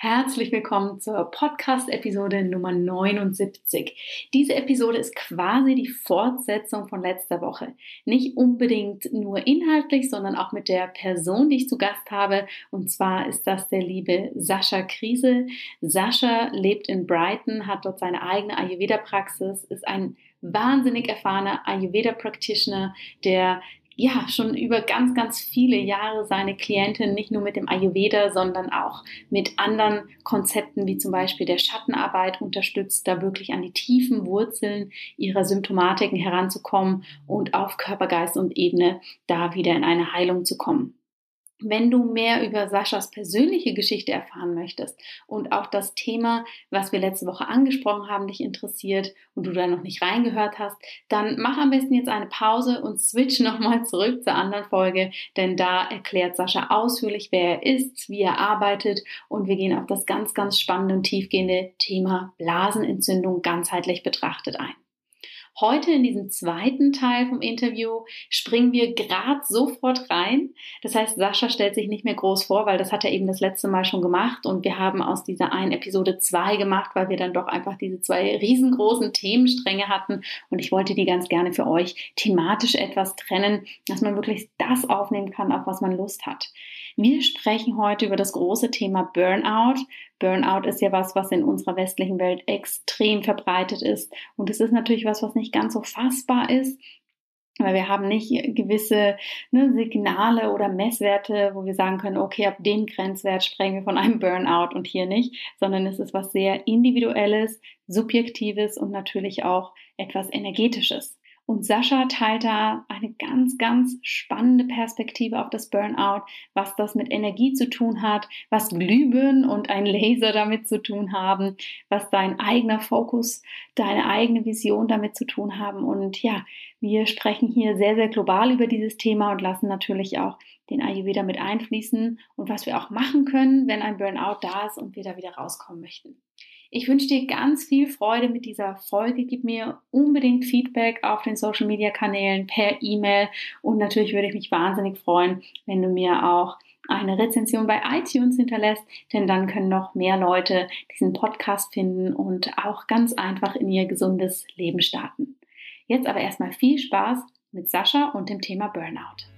Herzlich willkommen zur Podcast-Episode Nummer 79. Diese Episode ist quasi die Fortsetzung von letzter Woche. Nicht unbedingt nur inhaltlich, sondern auch mit der Person, die ich zu Gast habe. Und zwar ist das der liebe Sascha Krise. Sascha lebt in Brighton, hat dort seine eigene Ayurveda-Praxis, ist ein wahnsinnig erfahrener Ayurveda-Practitioner, der ja schon über ganz, ganz viele Jahre seine Klientin nicht nur mit dem Ayurveda, sondern auch mit anderen Konzepten wie zum Beispiel der Schattenarbeit unterstützt, da wirklich an die tiefen Wurzeln ihrer Symptomatiken heranzukommen und auf Körper, Geist und Ebene da wieder in eine Heilung zu kommen. Wenn du mehr über Saschas persönliche Geschichte erfahren möchtest und auch das Thema, was wir letzte Woche angesprochen haben, dich interessiert und du da noch nicht reingehört hast, dann mach am besten jetzt eine Pause und switch nochmal zurück zur anderen Folge, denn da erklärt Sascha ausführlich, wer er ist, wie er arbeitet und wir gehen auf das ganz, ganz spannende und tiefgehende Thema Blasenentzündung ganzheitlich betrachtet ein. Heute in diesem zweiten Teil vom Interview springen wir gerade sofort rein. Das heißt, Sascha stellt sich nicht mehr groß vor, weil das hat er eben das letzte Mal schon gemacht und wir haben aus dieser einen Episode zwei gemacht, weil wir dann doch einfach diese zwei riesengroßen Themenstränge hatten und ich wollte die ganz gerne für euch thematisch etwas trennen, dass man wirklich das aufnehmen kann, auf was man Lust hat. Wir sprechen heute über das große Thema Burnout. Burnout ist ja was, was in unserer westlichen Welt extrem verbreitet ist. Und es ist natürlich was, was nicht ganz so fassbar ist. Weil wir haben nicht gewisse ne, Signale oder Messwerte, wo wir sagen können, okay, ab dem Grenzwert sprechen wir von einem Burnout und hier nicht, sondern es ist was sehr Individuelles, Subjektives und natürlich auch etwas Energetisches. Und Sascha teilt da eine ganz, ganz spannende Perspektive auf das Burnout, was das mit Energie zu tun hat, was Glühbirnen und ein Laser damit zu tun haben, was dein eigener Fokus, deine eigene Vision damit zu tun haben. Und ja, wir sprechen hier sehr, sehr global über dieses Thema und lassen natürlich auch den Ayurveda mit einfließen und was wir auch machen können, wenn ein Burnout da ist und wir da wieder rauskommen möchten. Ich wünsche dir ganz viel Freude mit dieser Folge. Gib mir unbedingt Feedback auf den Social Media Kanälen per E-Mail und natürlich würde ich mich wahnsinnig freuen, wenn du mir auch eine Rezension bei iTunes hinterlässt, denn dann können noch mehr Leute diesen Podcast finden und auch ganz einfach in ihr gesundes Leben starten. Jetzt aber erstmal viel Spaß mit Sascha und dem Thema Burnout.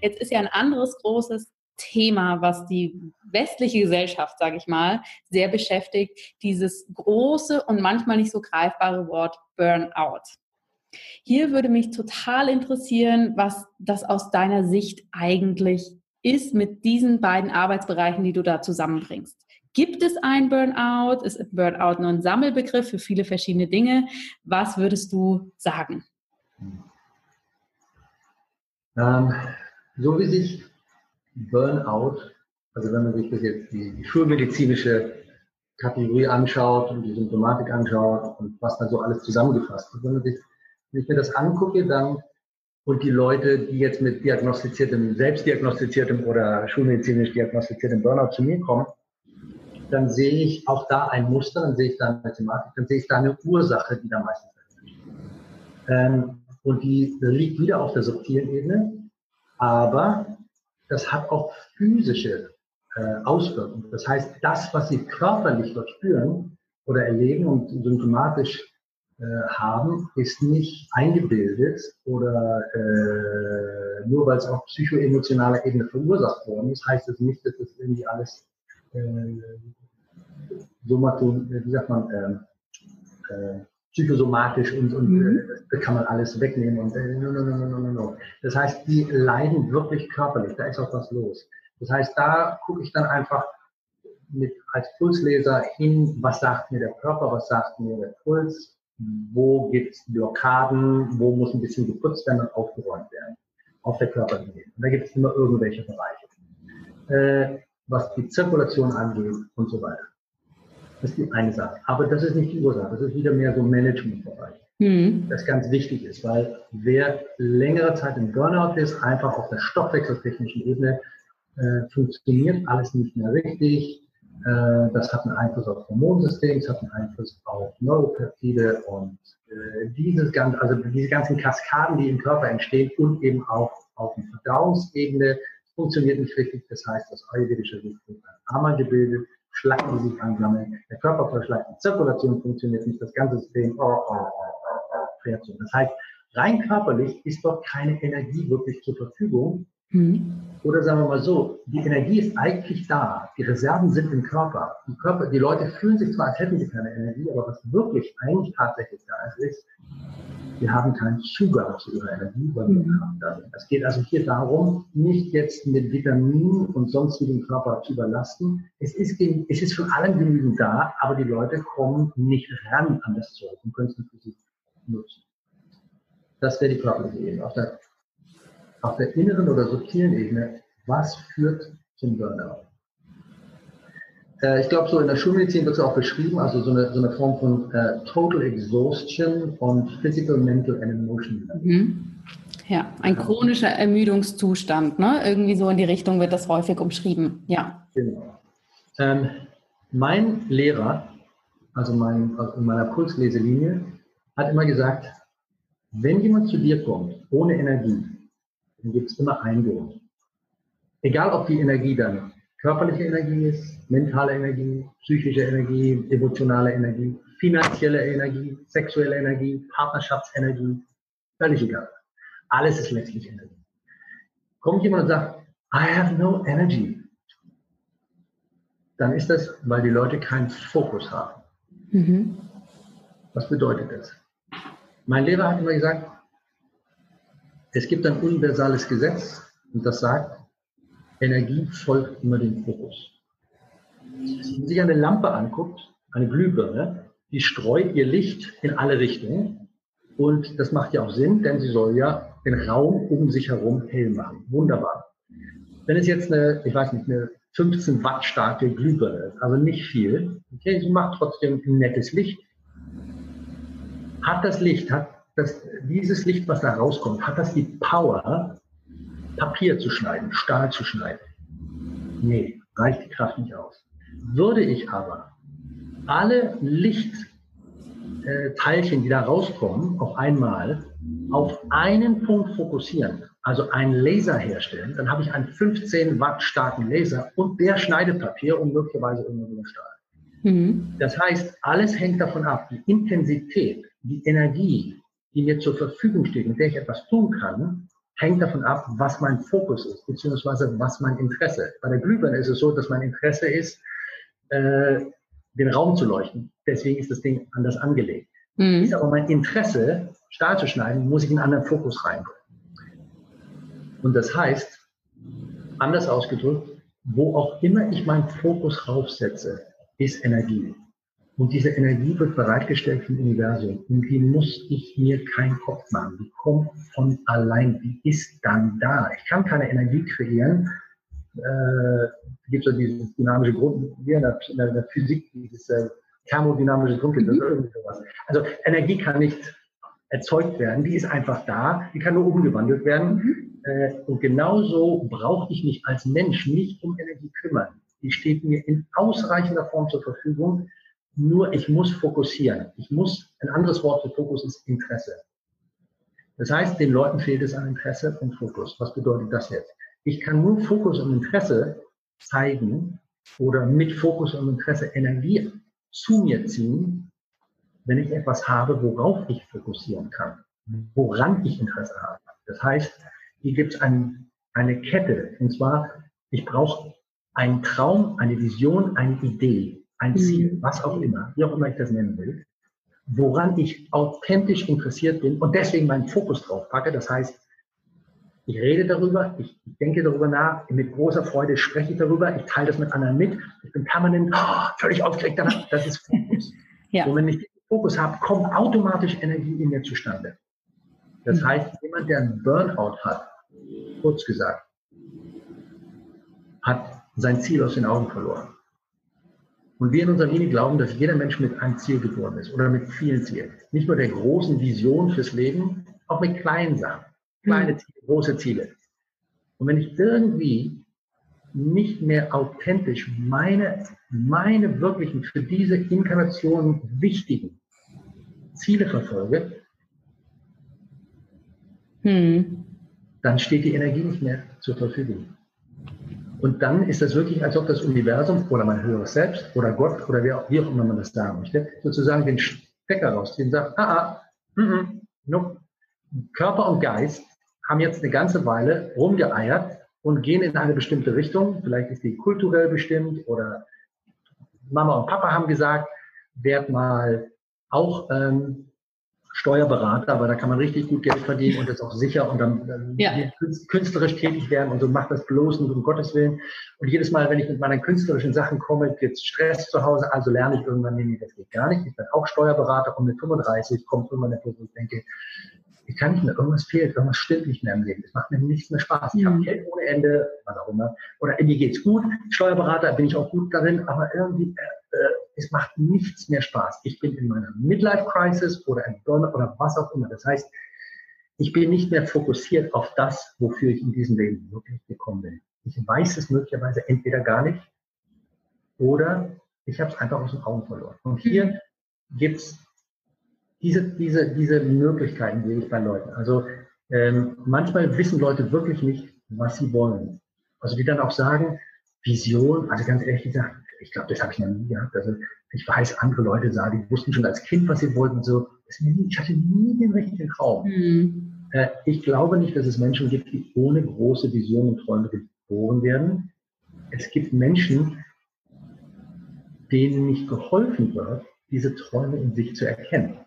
Jetzt ist ja ein anderes großes Thema, was die westliche Gesellschaft, sage ich mal, sehr beschäftigt, dieses große und manchmal nicht so greifbare Wort Burnout. Hier würde mich total interessieren, was das aus deiner Sicht eigentlich ist mit diesen beiden Arbeitsbereichen, die du da zusammenbringst. Gibt es ein Burnout? Ist Burnout nur ein Sammelbegriff für viele verschiedene Dinge? Was würdest du sagen? Ähm, so wie sich Burnout, also wenn man sich das jetzt die, die schulmedizinische Kategorie anschaut und die Symptomatik anschaut und was da so alles zusammengefasst wird, wenn, man sich, wenn ich mir das angucke, dann und die Leute, die jetzt mit diagnostiziertem, selbstdiagnostiziertem oder schulmedizinisch diagnostiziertem Burnout zu mir kommen, dann sehe ich auch da ein Muster, dann sehe ich da eine Thematik, dann sehe ich da eine Ursache, die da meistens ähm, und die liegt wieder auf der subtilen Ebene aber das hat auch physische äh, Auswirkungen. Das heißt, das, was Sie körperlich dort spüren oder erleben und symptomatisch äh, haben, ist nicht eingebildet oder äh, nur weil es auf psychoemotionaler Ebene verursacht worden ist, heißt es das nicht, dass das irgendwie alles äh, somato, wie sagt man, äh, äh, psychosomatisch und, und mhm. äh, das kann man alles wegnehmen und äh, no, no, no, no, no, no. Das heißt, die leiden wirklich körperlich, da ist auch was los. Das heißt, da gucke ich dann einfach mit als Pulsleser hin, was sagt mir der Körper, was sagt mir der Puls, wo gibt es Blockaden, wo muss ein bisschen geputzt werden und aufgeräumt werden auf der Körperbene. Und da gibt es immer irgendwelche Bereiche. Äh, was die Zirkulation angeht und so weiter. Das ist die eine Sache. Aber das ist nicht die Ursache. Das ist wieder mehr so Managementbereich. Mhm. Das ganz wichtig ist, weil wer längere Zeit im Burnout ist, einfach auf der stoffwechseltechnischen Ebene, äh, funktioniert alles nicht mehr richtig. Äh, das hat einen Einfluss auf das Hormonsystem, es hat einen Einfluss auf Neuropeptide und äh, dieses ganze, also diese ganzen Kaskaden, die im Körper entstehen und eben auch auf der Verdauungsebene funktioniert nicht richtig. Das heißt, das ayurvedische System wird einmal gebildet, Schlacken, die sich ansammeln, der Körper verschleißt, die Zirkulation funktioniert nicht, das ganze System oh, oh, oh, oh, fährt so. Das heißt, rein körperlich ist dort keine Energie wirklich zur Verfügung, Mhm. Oder sagen wir mal so, die Energie ist eigentlich da, die Reserven sind im Körper. Die, Körper, die Leute fühlen sich zwar, als hätten sie keine Energie, aber was wirklich eigentlich tatsächlich da ist, ist, wir haben keinen Zugang zu ihrer Energie, weil wir mhm. da sind. Es geht also hier darum, nicht jetzt mit Vitaminen und sonstigen Körper zu überlasten. Es ist, es ist von allem genügend da, aber die Leute kommen nicht ran an das Zeug und können es nicht für sich nutzen. Das wäre die körperliche Ebene. Auf der auf der inneren oder subtilen Ebene, was führt zum Burnout? Äh, ich glaube, so in der Schulmedizin wird es auch beschrieben, also so eine, so eine Form von äh, Total Exhaustion und Physical, Mental and Emotional. Mhm. Ja, ein chronischer Ermüdungszustand, ne? Irgendwie so in die Richtung wird das häufig umschrieben, ja. Genau. Ähm, mein Lehrer, also mein, also in meiner Pulsleselinie, hat immer gesagt, wenn jemand zu dir kommt ohne Energie, dann gibt es immer einen Grund. Egal, ob die Energie dann körperliche Energie ist, mentale Energie, psychische Energie, emotionale Energie, finanzielle Energie, sexuelle Energie, Partnerschaftsenergie, völlig egal. Alles ist letztlich Energie. Kommt jemand und sagt, I have no energy, dann ist das, weil die Leute keinen Fokus haben. Mhm. Was bedeutet das? Mein Lehrer hat immer gesagt, es gibt ein universales Gesetz und das sagt, Energie folgt immer dem Fokus. Wenn man sich eine Lampe anguckt, eine Glühbirne, die streut ihr Licht in alle Richtungen und das macht ja auch Sinn, denn sie soll ja den Raum um sich herum hell machen. Wunderbar. Wenn es jetzt eine, ich weiß nicht, eine 15 Watt starke Glühbirne ist, also nicht viel, okay, sie macht trotzdem ein nettes Licht. Hat das Licht, hat dass dieses Licht, was da rauskommt, hat das die Power, Papier zu schneiden, Stahl zu schneiden? Nee, reicht die Kraft nicht aus. Würde ich aber alle Lichtteilchen, die da rauskommen, auf einmal auf einen Punkt fokussieren, also einen Laser herstellen, dann habe ich einen 15 Watt starken Laser und der schneidet Papier und möglicherweise irgendwo Stahl. Mhm. Das heißt, alles hängt davon ab, die Intensität, die Energie, die mir zur Verfügung steht, mit der ich etwas tun kann, hängt davon ab, was mein Fokus ist, beziehungsweise was mein Interesse. Bei der Glühbirne ist es so, dass mein Interesse ist, äh, den Raum zu leuchten. Deswegen ist das Ding anders angelegt. Mhm. Ist aber mein Interesse, Stahl zu schneiden, muss ich einen anderen Fokus reinbringen. Und das heißt, anders ausgedrückt, wo auch immer ich meinen Fokus raufsetze, ist Energie. Und diese Energie wird bereitgestellt vom Universum. Und die muss ich mir keinen Kopf machen. Die kommt von allein. Die ist dann da. Ich kann keine Energie kreieren. Äh, gibt es ja dieses dynamische Grund, wie in der, in der Physik, dieses äh, thermodynamische Grundgesetz oder irgendwie sowas. Also Energie kann nicht erzeugt werden. Die ist einfach da. Die kann nur umgewandelt werden. Mhm. Äh, und genauso brauche ich mich als Mensch nicht um Energie kümmern. Die steht mir in ausreichender Form zur Verfügung nur ich muss fokussieren. Ich muss, ein anderes Wort für Fokus ist Interesse. Das heißt, den Leuten fehlt es an Interesse und Fokus. Was bedeutet das jetzt? Ich kann nur Fokus und Interesse zeigen oder mit Fokus und Interesse Energie zu mir ziehen, wenn ich etwas habe, worauf ich fokussieren kann, woran ich Interesse habe. Das heißt, hier gibt es ein, eine Kette. Und zwar, ich brauche einen Traum, eine Vision, eine Idee ein Ziel, mhm. was auch immer, wie auch immer ich das nennen will, woran ich authentisch interessiert bin und deswegen meinen Fokus drauf packe. Das heißt, ich rede darüber, ich denke darüber nach, mit großer Freude spreche ich darüber, ich teile das mit anderen mit, ich bin permanent oh, völlig aufgeregt danach, das ist Fokus. ja. Und wenn ich Fokus habe, kommt automatisch Energie in mir zustande. Das mhm. heißt, jemand, der einen Burnout hat, kurz gesagt, hat sein Ziel aus den Augen verloren. Und wir in unserer Linie glauben, dass jeder Mensch mit einem Ziel geboren ist oder mit vielen Zielen. Nicht nur der großen Vision fürs Leben, auch mit kleinen Sachen. Kleine mhm. Ziele, große Ziele. Und wenn ich irgendwie nicht mehr authentisch meine, meine wirklichen, für diese Inkarnation wichtigen Ziele verfolge, hm. dann steht die Energie nicht mehr zur Verfügung. Und dann ist das wirklich, als ob das Universum oder mein höheres Selbst oder Gott oder auch, wie auch immer man das sagen möchte, sozusagen den Stecker rauszieht und sagt, ah, ah, mm, mm, nope. Körper und Geist haben jetzt eine ganze Weile rumgeeiert und gehen in eine bestimmte Richtung. Vielleicht ist die kulturell bestimmt oder Mama und Papa haben gesagt, werd mal auch ähm, Steuerberater, aber da kann man richtig gut Geld verdienen und ist auch sicher und dann, dann ja. künstlerisch tätig werden und so macht das bloß nur um Gottes Willen. Und jedes Mal, wenn ich mit meinen künstlerischen Sachen komme, gibt es Stress zu Hause, also lerne ich irgendwann, nee, das geht gar nicht. Ich bin auch Steuerberater und mit 35 kommt irgendwann der Punkt, wo ich denke, ich kann nicht mehr, irgendwas fehlt, irgendwas stimmt nicht mehr im Leben. Es macht mir nichts mehr Spaß. Ich mhm. habe Geld ohne Ende, was auch immer. Oder mir geht's gut, Steuerberater bin ich auch gut darin, aber irgendwie, äh, äh, es macht nichts mehr Spaß. Ich bin in meiner Midlife-Crisis oder im Burnout oder was auch immer. Das heißt, ich bin nicht mehr fokussiert auf das, wofür ich in diesem Leben wirklich gekommen bin. Ich weiß es möglicherweise entweder gar nicht oder ich habe es einfach aus den Augen verloren. Und hier mhm. gibt's diese, diese, diese Möglichkeiten sehe ich bei Leuten. Also ähm, manchmal wissen Leute wirklich nicht, was sie wollen. Also die dann auch sagen, Vision, also ganz ehrlich gesagt, ich glaube, das habe ich noch nie gehabt. Also ich weiß, andere Leute sagen, die wussten schon als Kind, was sie wollten. So, ich hatte nie den richtigen Traum. Mhm. Äh, ich glaube nicht, dass es Menschen gibt, die ohne große Visionen und Träume geboren werden. Es gibt Menschen, denen nicht geholfen wird, diese Träume in sich zu erkennen.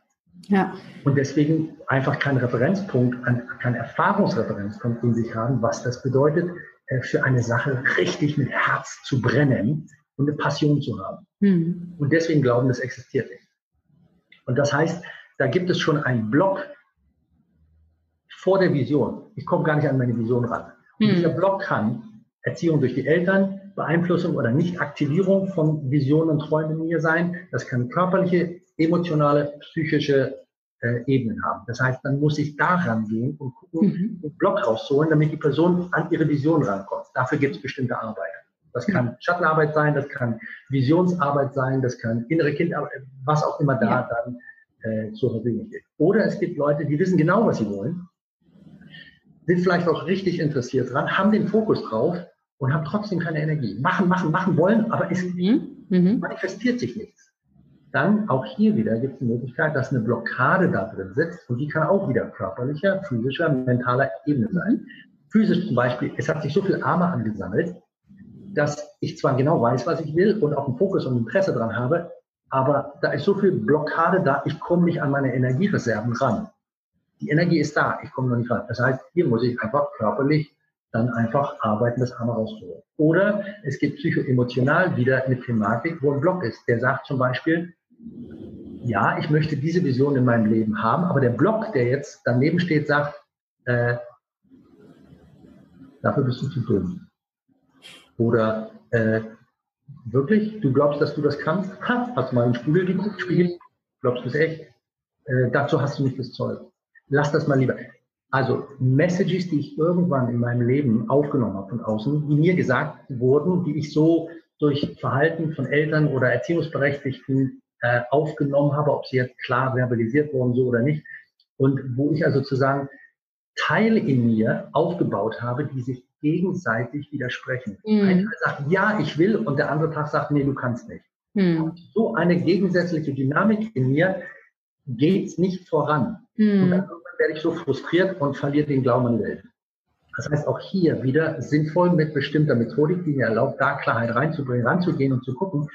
Ja. Und deswegen einfach keinen Referenzpunkt, keinen Erfahrungsreferenzpunkt in sich haben, was das bedeutet, äh, für eine Sache richtig mit Herz zu brennen und eine Passion zu haben. Mhm. Und deswegen glauben, das existiert nicht. Und das heißt, da gibt es schon einen Block vor der Vision. Ich komme gar nicht an meine Vision ran. Und mhm. dieser Block kann Erziehung durch die Eltern, Beeinflussung oder Nicht-Aktivierung von Visionen und Träumen in mir sein. Das kann körperliche, emotionale, psychische äh, Ebenen haben. Das heißt, dann muss ich da rangehen und gucken, mhm. den Block rausholen, damit die Person an ihre Vision rankommt. Dafür gibt es bestimmte Arbeit. Das kann Schattenarbeit sein, das kann Visionsarbeit sein, das kann innere Kindarbeit, was auch immer da ja. dann äh, zur Verfügung steht. Oder es gibt Leute, die wissen genau, was sie wollen, sind vielleicht auch richtig interessiert dran, haben den Fokus drauf und haben trotzdem keine Energie. Machen, machen, machen wollen, aber es mhm. mhm. manifestiert sich nichts. Dann auch hier wieder gibt es die Möglichkeit, dass eine Blockade da drin sitzt und die kann auch wieder körperlicher, physischer, mentaler Ebene sein. Physisch zum Beispiel, es hat sich so viel Arme angesammelt, dass ich zwar genau weiß, was ich will und auch einen Fokus und Interesse dran habe, aber da ist so viel Blockade da, ich komme nicht an meine Energiereserven ran. Die Energie ist da, ich komme noch nicht ran. Das heißt, hier muss ich einfach körperlich dann einfach arbeiten, das Arme rauszuholen. Oder es gibt psychoemotional wieder eine Thematik, wo ein Block ist. Der sagt zum Beispiel, ja, ich möchte diese Vision in meinem Leben haben, aber der Block, der jetzt daneben steht, sagt, äh, dafür bist du zu dünn. Oder äh, wirklich, du glaubst, dass du das kannst? Ha, hast du mal in den Spiegel geguckt? Spiegel? Glaubst du es echt? Äh, dazu hast du nicht das Zeug. Lass das mal lieber. Also Messages, die ich irgendwann in meinem Leben aufgenommen habe von außen, die mir gesagt wurden, die ich so durch Verhalten von Eltern oder Erziehungsberechtigten äh, aufgenommen habe, ob sie jetzt klar verbalisiert wurden so oder nicht. Und wo ich also sozusagen Teile in mir aufgebaut habe, die sich gegenseitig widersprechen. Mhm. Ein Teil sagt, ja, ich will, und der andere Tag sagt, nee, du kannst nicht. Mhm. So eine gegensätzliche Dynamik in mir geht nicht voran. Mhm. Und dann werde ich so frustriert und verliere den Glauben an die Welt. Das heißt, auch hier wieder sinnvoll mit bestimmter Methodik, die mir erlaubt, da Klarheit reinzubringen, ranzugehen und zu gucken,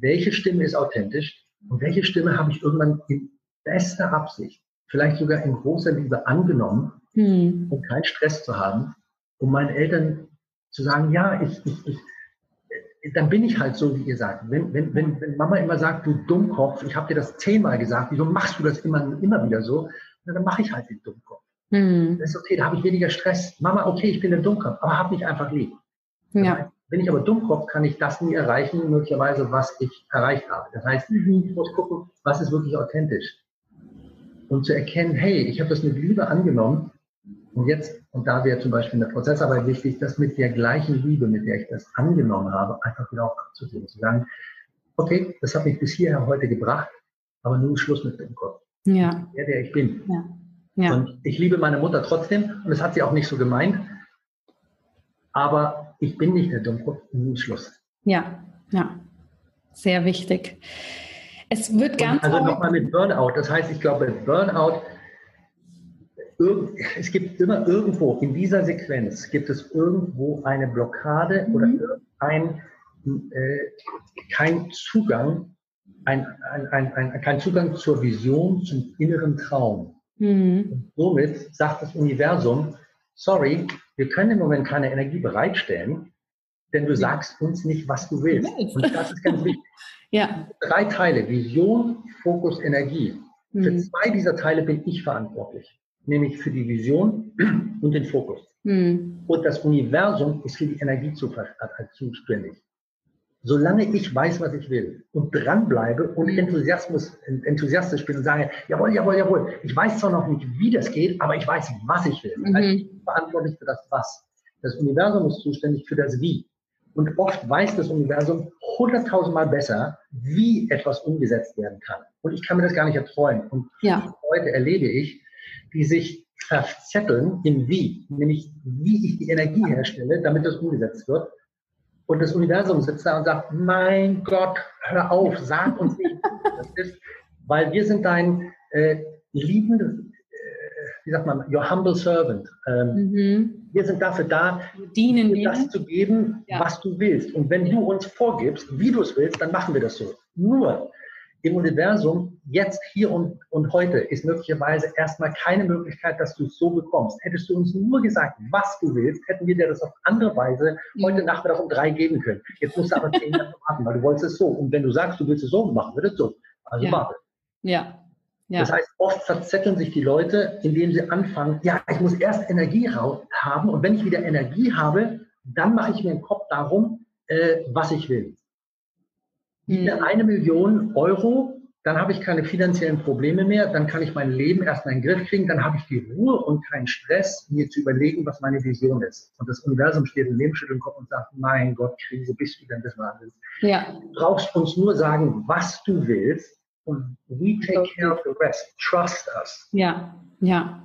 welche Stimme ist authentisch und welche Stimme habe ich irgendwann in bester Absicht, vielleicht sogar in großer Liebe angenommen, hm. um keinen Stress zu haben, um meinen Eltern zu sagen, ja, ich, ich, ich, dann bin ich halt so, wie ihr sagt. Wenn, wenn, wenn, wenn Mama immer sagt, du Dummkopf, ich habe dir das zehnmal gesagt, wieso machst du das immer, immer wieder so? Na, dann mache ich halt den Dummkopf. Mhm. Das ist okay, da habe ich weniger Stress. Mama, okay, ich bin ein Dummkopf, aber hab mich einfach lieb. Ja. Wenn ich aber Dummkopf, kann ich das nie erreichen, möglicherweise, was ich erreicht habe. Das heißt, mhm. ich muss gucken, was ist wirklich authentisch. Und zu erkennen, hey, ich habe das mit Liebe angenommen und jetzt, und da wäre zum Beispiel in der Prozessarbeit wichtig, das mit der gleichen Liebe, mit der ich das angenommen habe, einfach wieder auch abzugeben. Zu sagen, okay, das hat mich bis hierher heute gebracht, aber nun Schluss mit dem Kopf. Ja. Der, der ich bin. Ja. Ja. Und ich liebe meine Mutter trotzdem und das hat sie auch nicht so gemeint. Aber ich bin nicht der Dummkopf, Schluss. Ja, ja. Sehr wichtig. Es wird ganz. Und also nochmal mit Burnout. Das heißt, ich glaube, Burnout es gibt immer irgendwo in dieser Sequenz gibt es irgendwo eine Blockade mhm. oder ein äh, kein Zugang, ein, ein, ein, ein, kein Zugang zur Vision, zum inneren Traum. Mhm. Und somit sagt das Universum, sorry, wir können im Moment keine Energie bereitstellen, denn du sagst uns nicht, was du willst. Und das ist ganz wichtig. ja. Drei Teile, Vision, Fokus, Energie. Mhm. Für zwei dieser Teile bin ich verantwortlich nämlich für die Vision und den Fokus. Mhm. Und das Universum ist für die Energie zuständig. Solange ich weiß, was ich will und dranbleibe und hm. Enthusiasmus, enthusiastisch bin und sage, jawohl, jawohl, jawohl, ich weiß zwar noch nicht, wie das geht, aber ich weiß, was ich will. Mhm. Also ich bin verantwortlich für das Was. Das Universum ist zuständig für das Wie. Und oft weiß das Universum hunderttausendmal besser, wie etwas umgesetzt werden kann. Und ich kann mir das gar nicht erträumen. Und ja. heute erlebe ich, die sich verzetteln im Wie, nämlich wie ich die Energie herstelle, damit das umgesetzt wird. Und das Universum sitzt da und sagt, mein Gott, hör auf, sag uns nicht, das ist, weil wir sind dein äh, liebender, äh, wie sagt man, your humble servant. Ähm, mhm. Wir sind dafür da, dienen dir das zu geben, ja. was du willst. Und wenn du uns vorgibst, wie du es willst, dann machen wir das so. Nur, im Universum jetzt, hier und, und heute ist möglicherweise erstmal keine Möglichkeit, dass du es so bekommst. Hättest du uns nur gesagt, was du willst, hätten wir dir das auf andere Weise heute Nachmittag um drei geben können. Jetzt musst du aber zehn Jahre warten, weil du wolltest es so. Und wenn du sagst, du willst es so, machen wir das so. Also ja. warte. Ja. Ja. Das heißt, oft verzetteln sich die Leute, indem sie anfangen, ja, ich muss erst Energie haben und wenn ich wieder Energie habe, dann mache ich mir einen Kopf darum, äh, was ich will. Hm. Eine Million Euro, dann habe ich keine finanziellen Probleme mehr, dann kann ich mein Leben erstmal in den Griff kriegen, dann habe ich die Ruhe und keinen Stress, mir zu überlegen, was meine Vision ist. Und das Universum steht im Lebensschüttel im Kopf und sagt, mein Gott, Krise, bist du denn des Wahnsinns? Ja. Du brauchst uns nur sagen, was du willst und we take care of the rest. Trust us. Ja, ja.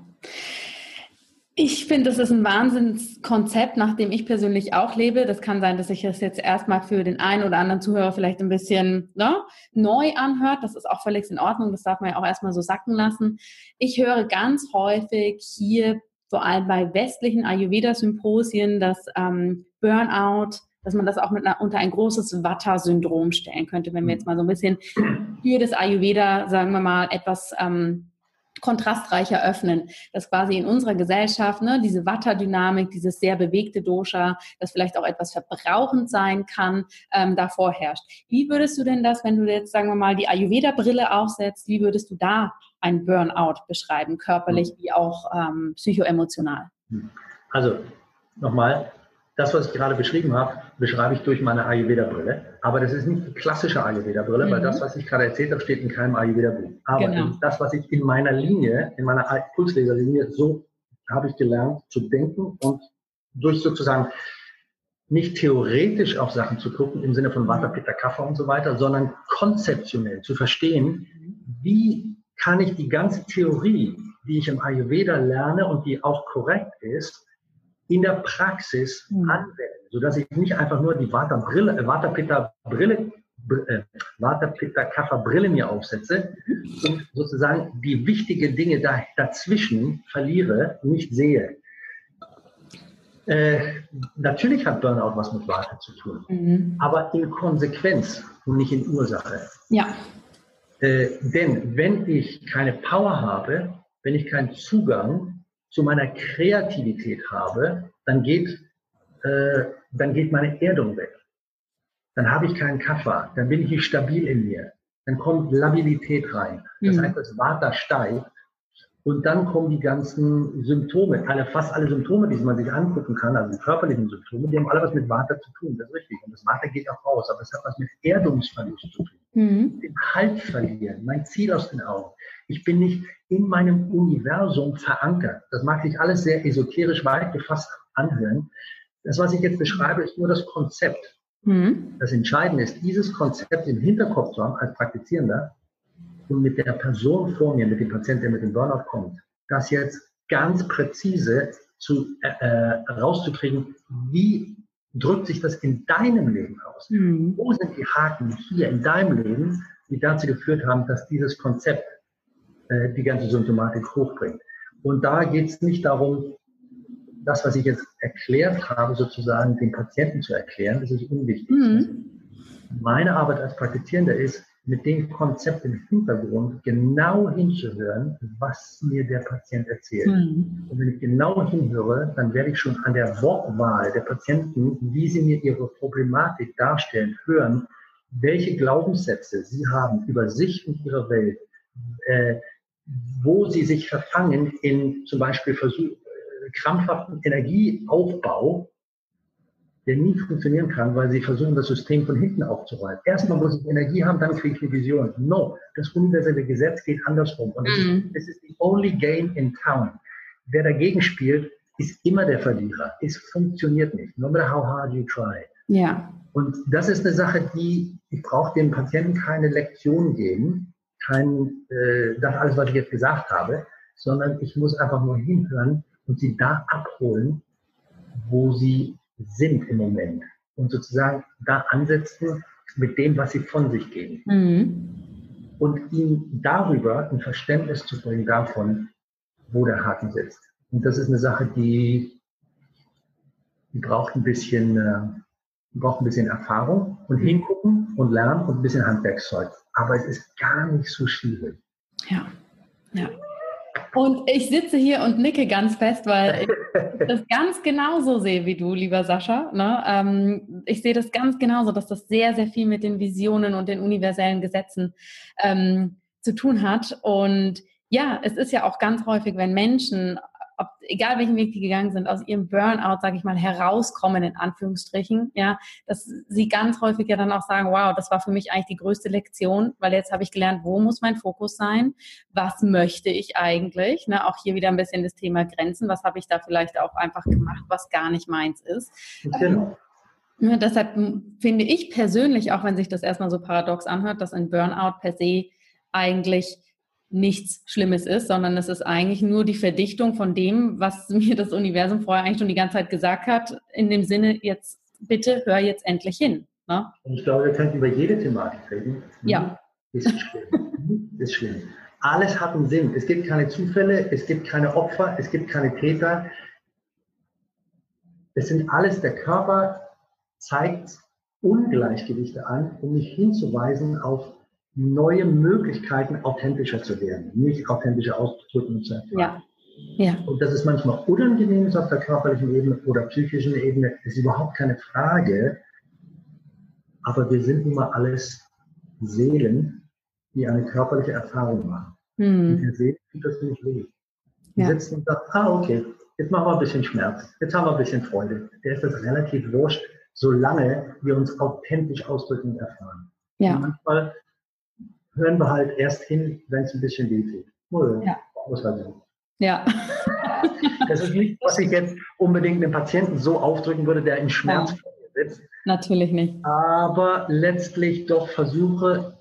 Ich finde, das ist ein Wahnsinnskonzept, nach dem ich persönlich auch lebe. Das kann sein, dass sich das jetzt erstmal für den einen oder anderen Zuhörer vielleicht ein bisschen ne, neu anhört. Das ist auch völlig in Ordnung. Das darf man ja auch erstmal so sacken lassen. Ich höre ganz häufig hier, vor allem bei westlichen Ayurveda-Symposien, dass ähm, Burnout, dass man das auch mit einer, unter ein großes Vata-Syndrom stellen könnte, wenn wir jetzt mal so ein bisschen für das Ayurveda, sagen wir mal, etwas ähm, kontrastreicher öffnen, dass quasi in unserer Gesellschaft ne, diese Vata-Dynamik, dieses sehr bewegte Dosha, das vielleicht auch etwas verbrauchend sein kann, ähm, da vorherrscht. Wie würdest du denn das, wenn du jetzt, sagen wir mal, die Ayurveda-Brille aufsetzt, wie würdest du da ein Burnout beschreiben, körperlich hm. wie auch ähm, psychoemotional? Also nochmal, das, was ich gerade beschrieben habe, beschreibe ich durch meine Ayurveda-Brille. Aber das ist nicht die klassische Ayurveda-Brille, mhm. weil das, was ich gerade erzählt habe, steht in keinem Ayurveda-Buch. Aber genau. das, was ich in meiner Linie, in meiner Pulsleserlinie, so habe ich gelernt zu denken und durch sozusagen nicht theoretisch auf Sachen zu gucken, im Sinne von Vata, Pitta, Kapha und so weiter, sondern konzeptionell zu verstehen, wie kann ich die ganze Theorie, die ich im Ayurveda lerne und die auch korrekt ist, in der Praxis mhm. anwenden, sodass ich nicht einfach nur die Vata Brille, äh, Vata Pitta Brille, äh, mir aufsetze und sozusagen die wichtigen Dinge da, dazwischen verliere, nicht sehe. Äh, natürlich hat Burnout was mit Vata zu tun, mhm. aber in Konsequenz und nicht in Ursache. Ja. Äh, denn wenn ich keine Power habe, wenn ich keinen Zugang zu meiner Kreativität habe, dann geht, äh, dann geht meine Erdung weg. dann habe ich keinen Kaffer, dann bin ich nicht stabil in mir. Dann kommt Labilität rein. Das mhm. heißt, das Vata steigt und dann kommen die ganzen Symptome, alle, fast alle Symptome, die man sich angucken kann, also die körperlichen Symptome, die haben alle was mit Vata zu tun, das ist richtig. Und das Vata geht auch raus, aber es hat was mit Erdungsverlust zu tun. Mhm. Den Halt verlieren, mein Ziel aus den Augen. Ich bin nicht in meinem Universum verankert. Das mag sich alles sehr esoterisch weit gefasst anhören. Das, was ich jetzt beschreibe, ist nur das Konzept. Mhm. Das Entscheidende ist, dieses Konzept im Hinterkopf zu haben als Praktizierender und mit der Person vor mir, mit dem Patienten, der mit dem Burnout kommt, das jetzt ganz präzise zu, äh, äh, rauszukriegen, wie drückt sich das in deinem Leben aus? Mhm. Wo sind die Haken hier in deinem Leben, die dazu geführt haben, dass dieses Konzept äh, die ganze Symptomatik hochbringt? Und da geht es nicht darum, das, was ich jetzt erklärt habe, sozusagen dem Patienten zu erklären, das ist unwichtig. Mhm. Meine Arbeit als Praktizierender ist, mit dem Konzept im Hintergrund genau hinzuhören, was mir der Patient erzählt. Mhm. Und wenn ich genau hinhöre, dann werde ich schon an der Wortwahl der Patienten, wie sie mir ihre Problematik darstellen, hören, welche Glaubenssätze sie haben über sich und ihre Welt, äh, wo sie sich verfangen in zum Beispiel Versuch, äh, krampfhaften Energieaufbau, der nie funktionieren kann, weil sie versuchen, das System von hinten aufzuräumen. Erstmal muss ich Energie haben, dann kriege ich eine Vision. No, das universelle Gesetz geht andersrum. Und mhm. es ist the only game in town. Wer dagegen spielt, ist immer der Verlierer. Es funktioniert nicht, no matter how hard you try. Ja. Und das ist eine Sache, die, ich brauche dem Patienten keine Lektion geben, kein, äh, das alles, was ich jetzt gesagt habe, sondern ich muss einfach nur hinhören und sie da abholen, wo sie sind im Moment und sozusagen da ansetzen mit dem, was sie von sich geben. Mhm. Und ihnen darüber ein Verständnis zu bringen davon, wo der Haken sitzt. Und das ist eine Sache, die, die braucht ein bisschen, äh, braucht ein bisschen Erfahrung und hingucken und lernen und ein bisschen Handwerkszeug. Aber es ist gar nicht so schwierig. Ja, ja. Und ich sitze hier und nicke ganz fest, weil ich das ganz genauso sehe wie du, lieber Sascha. Ne? Ähm, ich sehe das ganz genauso, dass das sehr, sehr viel mit den Visionen und den universellen Gesetzen ähm, zu tun hat. Und ja, es ist ja auch ganz häufig, wenn Menschen ob, egal welchen Weg die gegangen sind, aus ihrem Burnout, sage ich mal, herauskommen, in Anführungsstrichen, ja, dass sie ganz häufig ja dann auch sagen, wow, das war für mich eigentlich die größte Lektion, weil jetzt habe ich gelernt, wo muss mein Fokus sein, was möchte ich eigentlich, ne, auch hier wieder ein bisschen das Thema Grenzen, was habe ich da vielleicht auch einfach gemacht, was gar nicht meins ist. Genau. Ähm, deshalb finde ich persönlich, auch wenn sich das erstmal so paradox anhört, dass ein Burnout per se eigentlich nichts Schlimmes ist, sondern es ist eigentlich nur die Verdichtung von dem, was mir das Universum vorher eigentlich schon die ganze Zeit gesagt hat, in dem Sinne, jetzt bitte hör jetzt endlich hin. Ne? Und ich glaube, wir könnten über jede Thematik reden. Ja. Ist schlimm. ist schlimm. Alles hat einen Sinn. Es gibt keine Zufälle, es gibt keine Opfer, es gibt keine Täter. Es sind alles, der Körper zeigt Ungleichgewichte an, um mich hinzuweisen auf neue Möglichkeiten, authentischer zu werden, nicht authentische auszudrücken zu erfahren. Ja. Ja. Und dass es manchmal unangenehm ist auf der körperlichen Ebene oder psychischen Ebene, ist überhaupt keine Frage. Aber wir sind nun mal alles Seelen, die eine körperliche Erfahrung machen. Hm. Und der Seele tut das nicht weh. Die ja. sitzen und sagen, ah, okay, jetzt machen wir ein bisschen Schmerz, jetzt haben wir ein bisschen Freude. Der ist das relativ wurscht, solange wir uns authentisch ausdrücken und erfahren. Ja. Und manchmal hören wir halt erst hin, wenn es ein bisschen weh tut. Ja. Muss halt sein. Ja. das ist nicht, was ich jetzt unbedingt dem Patienten so aufdrücken würde, der in Schmerz ja. sitzt. Natürlich nicht. Aber letztlich doch versuche,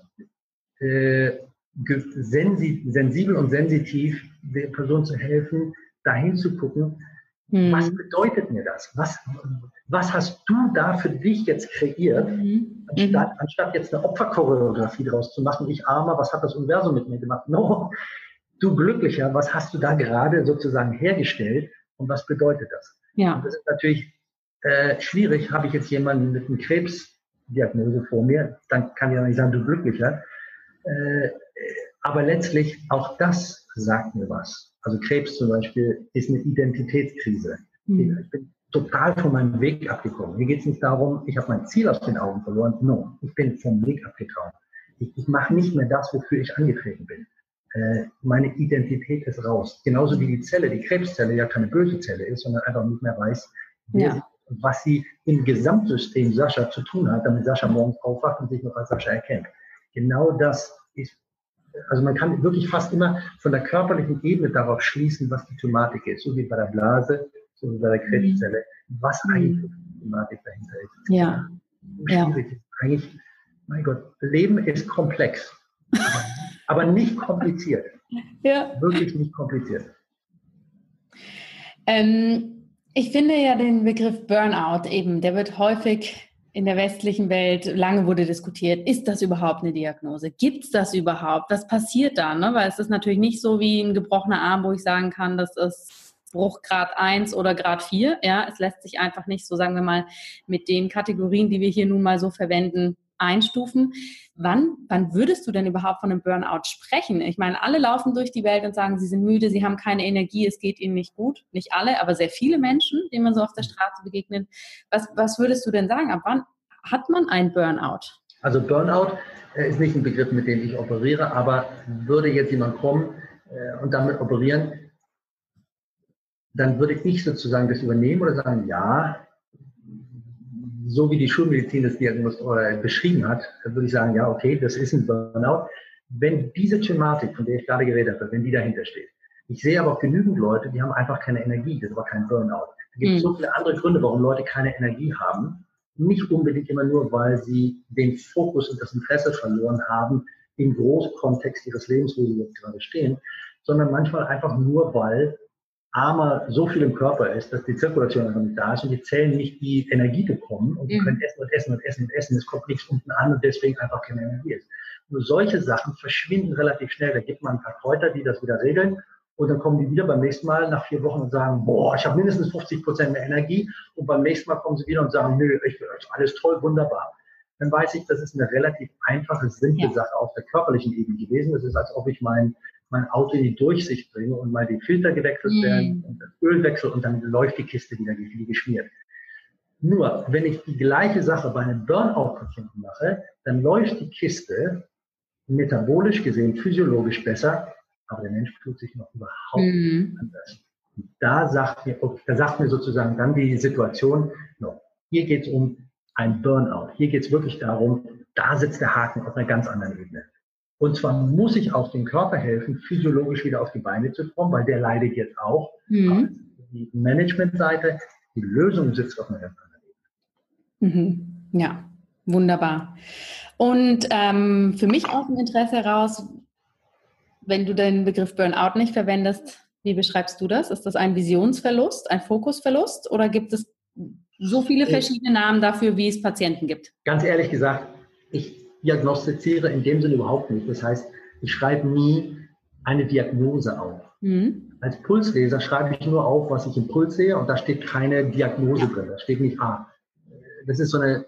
äh, sensibel und sensitiv der Person zu helfen, dahin zu gucken, hm. was bedeutet mir das? Was, was hast du da für dich jetzt kreiert, mhm. anstatt, anstatt jetzt eine Opferchoreografie draus zu machen, ich armer, was hat das Universum mit mir gemacht? No, du glücklicher, was hast du da gerade sozusagen hergestellt und was bedeutet das? Ja. Und das ist natürlich äh, schwierig, habe ich jetzt jemanden mit einer Krebsdiagnose vor mir, dann kann ich ja nicht sagen, du glücklicher. Äh, aber letztlich auch das sagt mir was. Also Krebs zum Beispiel ist eine Identitätskrise. Mhm. Ich bin total von meinem Weg abgekommen. Mir geht es nicht darum, ich habe mein Ziel aus den Augen verloren. No, ich bin vom Weg abgekommen. Ich, ich mache nicht mehr das, wofür ich angetreten bin. Äh, meine Identität ist raus. Genauso wie die Zelle, die Krebszelle ja keine böse Zelle ist, sondern einfach nicht mehr weiß, ja. was sie im Gesamtsystem Sascha zu tun hat, damit Sascha morgens aufwacht und sich noch als Sascha erkennt. Genau das ist also man kann wirklich fast immer von der körperlichen Ebene darauf schließen, was die Thematik ist, so wie bei der Blase, so wie bei der Krebszelle, was mhm. eigentlich die Thematik dahinter ist. Ja. Ja. Eigentlich, mein Gott, Leben ist komplex, aber nicht kompliziert. Ja. Wirklich nicht kompliziert. Ähm, ich finde ja den Begriff Burnout eben, der wird häufig in der westlichen Welt, lange wurde diskutiert, ist das überhaupt eine Diagnose? Gibt es das überhaupt? Was passiert da? Ne? Weil es ist natürlich nicht so wie ein gebrochener Arm, wo ich sagen kann, das ist Bruchgrad 1 oder Grad 4. Ja, es lässt sich einfach nicht so, sagen wir mal, mit den Kategorien, die wir hier nun mal so verwenden, einstufen. Wann, wann würdest du denn überhaupt von einem Burnout sprechen? Ich meine, alle laufen durch die Welt und sagen, sie sind müde, sie haben keine Energie, es geht ihnen nicht gut. Nicht alle, aber sehr viele Menschen, denen man so auf der Straße begegnet. Was, was würdest du denn sagen? Ab wann hat man ein Burnout? Also Burnout äh, ist nicht ein Begriff, mit dem ich operiere, aber würde jetzt jemand kommen äh, und damit operieren, dann würde ich sozusagen das übernehmen oder sagen, ja, so wie die Schulmedizin das Diagnos oder beschrieben hat, würde ich sagen, ja, okay, das ist ein Burnout. Wenn diese Thematik, von der ich gerade geredet habe, wenn die dahinter steht. Ich sehe aber auch genügend Leute, die haben einfach keine Energie, das aber kein Burnout. Es gibt mhm. so viele andere Gründe, warum Leute keine Energie haben. Nicht unbedingt immer nur, weil sie den Fokus und das Interesse verloren haben im Großkontext ihres Lebens, wo sie jetzt gerade stehen, sondern manchmal einfach nur, weil Armer so viel im Körper ist, dass die Zirkulation einfach nicht da ist und die Zellen nicht die Energie bekommen und die mhm. können essen und essen und essen und essen. Es kommt nichts unten an und deswegen einfach keine Energie ist. Nur solche Sachen verschwinden relativ schnell. Da gibt man ein paar Kräuter, die das wieder regeln und dann kommen die wieder beim nächsten Mal nach vier Wochen und sagen, boah, ich habe mindestens 50 Prozent mehr Energie und beim nächsten Mal kommen sie wieder und sagen, nö, ich, alles toll, wunderbar. Dann weiß ich, das ist eine relativ einfache, simple ja. Sache auf der körperlichen Ebene gewesen. Das ist, als ob ich mein mein Auto in die Durchsicht bringe und mal die Filter gewechselt mhm. werden und das Öl wechsel und dann läuft die Kiste wieder wie geschmiert. Nur, wenn ich die gleiche Sache bei einem Burnout-Patienten mache, dann läuft die Kiste metabolisch gesehen, physiologisch besser, aber der Mensch fühlt sich noch überhaupt mhm. anders. Und da sagt mir, da sagt mir sozusagen dann die Situation, no, hier geht es um ein Burnout. Hier geht es wirklich darum, da sitzt der Haken auf einer ganz anderen Ebene. Und zwar muss ich auch dem Körper helfen, physiologisch wieder auf die Beine zu kommen, weil der leidet jetzt auch. Mhm. Die Managementseite, die Lösung sitzt auf Ebene. Mhm. Ja, wunderbar. Und ähm, für mich aus dem Interesse heraus, wenn du den Begriff Burnout nicht verwendest, wie beschreibst du das? Ist das ein Visionsverlust, ein Fokusverlust oder gibt es so viele verschiedene Namen dafür, wie es Patienten gibt? Ganz ehrlich gesagt, diagnostiziere in dem Sinne überhaupt nicht. Das heißt, ich schreibe nie eine Diagnose auf. Mhm. Als Pulsleser schreibe ich nur auf, was ich im Puls sehe und da steht keine Diagnose drin. Da steht nicht, ah, das ist so eine,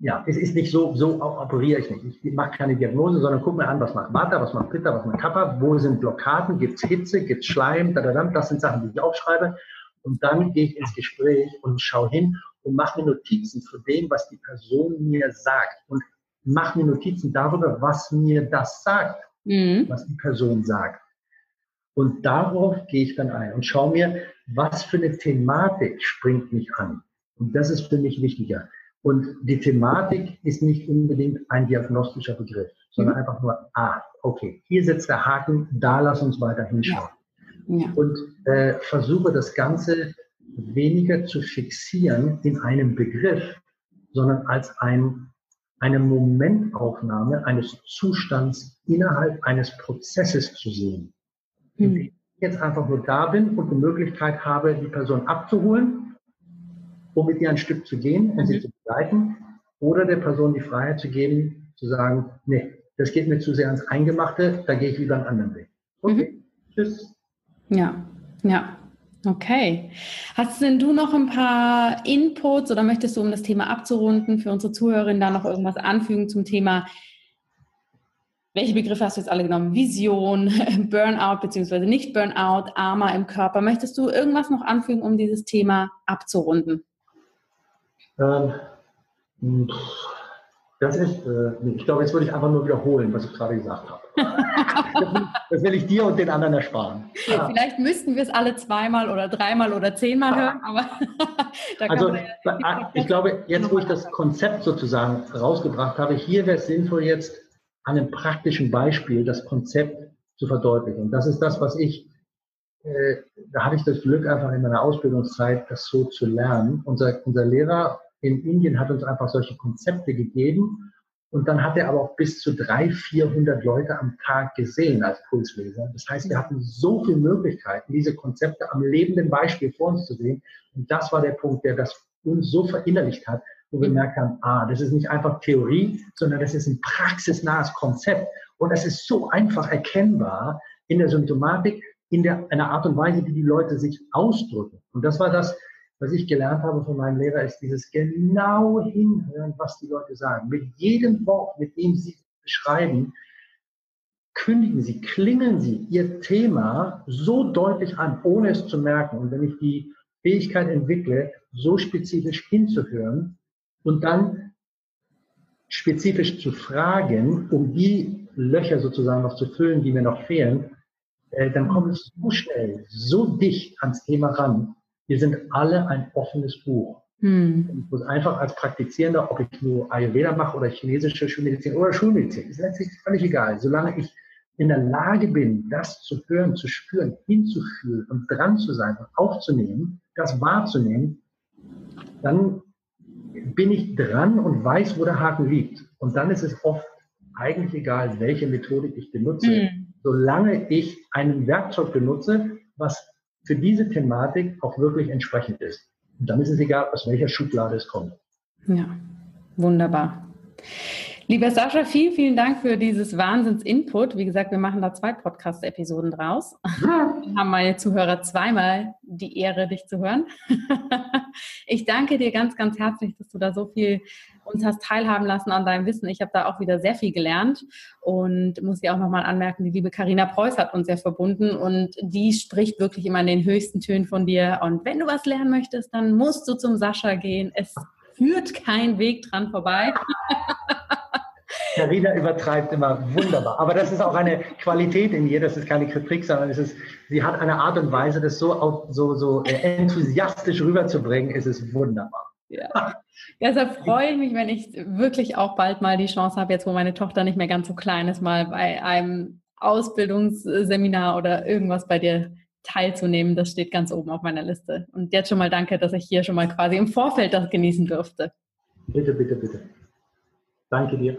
ja, es ist nicht so, so operiere ich nicht. Ich mache keine Diagnose, sondern gucke mir an, was macht Vata, was macht Pitta, was macht Kappa, wo sind Blockaden, gibt es Hitze, gibt es Schleim, da, da, da, das sind Sachen, die ich aufschreibe. Und dann gehe ich ins Gespräch und schaue hin und mache mir Notizen zu dem, was die Person mir sagt. Und mache mir Notizen darüber, was mir das sagt, mhm. was die Person sagt. Und darauf gehe ich dann ein und schaue mir, was für eine Thematik springt mich an. Und das ist für mich wichtiger. Und die Thematik ist nicht unbedingt ein diagnostischer Begriff, sondern mhm. einfach nur, ah, okay, hier sitzt der Haken, da lass uns weiter hinschauen. Ja. Und äh, versuche das Ganze weniger zu fixieren in einem Begriff, sondern als ein, eine Momentaufnahme eines Zustands innerhalb eines Prozesses zu sehen. Hm. ich jetzt einfach nur da bin und die Möglichkeit habe, die Person abzuholen, um mit ihr ein Stück zu gehen und mhm. sie zu begleiten, oder der Person die Freiheit zu geben, zu sagen, nee, das geht mir zu sehr ans Eingemachte, da gehe ich lieber einen anderen Weg. Okay, mhm. tschüss. Ja, ja. Okay. Hast denn du noch ein paar Inputs oder möchtest du, um das Thema abzurunden, für unsere Zuhörerinnen da noch irgendwas anfügen zum Thema, welche Begriffe hast du jetzt alle genommen? Vision, Burnout beziehungsweise nicht Burnout, Armer im Körper. Möchtest du irgendwas noch anfügen, um dieses Thema abzurunden? Ähm, das ist, äh, ich glaube, jetzt würde ich einfach nur wiederholen, was ich gerade gesagt habe. das will ich dir und den anderen ersparen. Vielleicht müssten wir es alle zweimal oder dreimal oder zehnmal hören, aber da also, ja ich glaube, jetzt wo ich das Konzept sozusagen rausgebracht habe, hier wäre es sinnvoll, jetzt an einem praktischen Beispiel das Konzept zu verdeutlichen. Und das ist das, was ich, äh, da hatte ich das Glück, einfach in meiner Ausbildungszeit das so zu lernen. Unser, unser Lehrer in Indien hat uns einfach solche Konzepte gegeben. Und dann hat er aber auch bis zu drei, vierhundert Leute am Tag gesehen als Pulsleser. Das heißt, wir hatten so viele Möglichkeiten, diese Konzepte am lebenden Beispiel vor uns zu sehen. Und das war der Punkt, der das uns so verinnerlicht hat, wo wir gemerkt haben, ah, das ist nicht einfach Theorie, sondern das ist ein praxisnahes Konzept. Und das ist so einfach erkennbar in der Symptomatik, in der, einer Art und Weise, wie die Leute sich ausdrücken. Und das war das, was ich gelernt habe von meinem Lehrer, ist dieses genau hinhören, was die Leute sagen. Mit jedem Wort, mit dem sie beschreiben, kündigen sie, klingeln sie ihr Thema so deutlich an, ohne es zu merken. Und wenn ich die Fähigkeit entwickle, so spezifisch hinzuhören und dann spezifisch zu fragen, um die Löcher sozusagen noch zu füllen, die mir noch fehlen, äh, dann komme ich so schnell, so dicht ans Thema ran, wir sind alle ein offenes Buch. Hm. Ich muss einfach als Praktizierender, ob ich nur Ayurveda mache oder chinesische Schulmedizin oder Schulmedizin, ist letztlich völlig egal. Solange ich in der Lage bin, das zu hören, zu spüren, hinzufühlen und dran zu sein und aufzunehmen, das wahrzunehmen, dann bin ich dran und weiß, wo der Haken liegt. Und dann ist es oft eigentlich egal, welche Methodik ich benutze, mhm. solange ich ein Werkzeug benutze, was für diese Thematik auch wirklich entsprechend ist. Und dann ist es egal, aus welcher Schublade es kommt. Ja, wunderbar. Lieber Sascha, vielen, vielen Dank für dieses Wahnsinns-Input. Wie gesagt, wir machen da zwei Podcast-Episoden draus. Wir haben meine Zuhörer zweimal die Ehre, dich zu hören. Ich danke dir ganz, ganz herzlich, dass du da so viel uns hast teilhaben lassen an deinem Wissen. Ich habe da auch wieder sehr viel gelernt und muss dir auch nochmal anmerken, die liebe Karina Preuß hat uns ja verbunden und die spricht wirklich immer in den höchsten Tönen von dir. Und wenn du was lernen möchtest, dann musst du zum Sascha gehen. Es führt kein Weg dran vorbei. Carina übertreibt immer wunderbar. Aber das ist auch eine Qualität in ihr, das ist keine Kritik, sondern es ist, sie hat eine Art und Weise, das so, so, so enthusiastisch rüberzubringen, es ist wunderbar. Ja. Deshalb freue ich mich, wenn ich wirklich auch bald mal die Chance habe, jetzt wo meine Tochter nicht mehr ganz so klein ist, mal bei einem Ausbildungsseminar oder irgendwas bei dir teilzunehmen. Das steht ganz oben auf meiner Liste. Und jetzt schon mal danke, dass ich hier schon mal quasi im Vorfeld das genießen durfte. Bitte, bitte, bitte. Danke dir.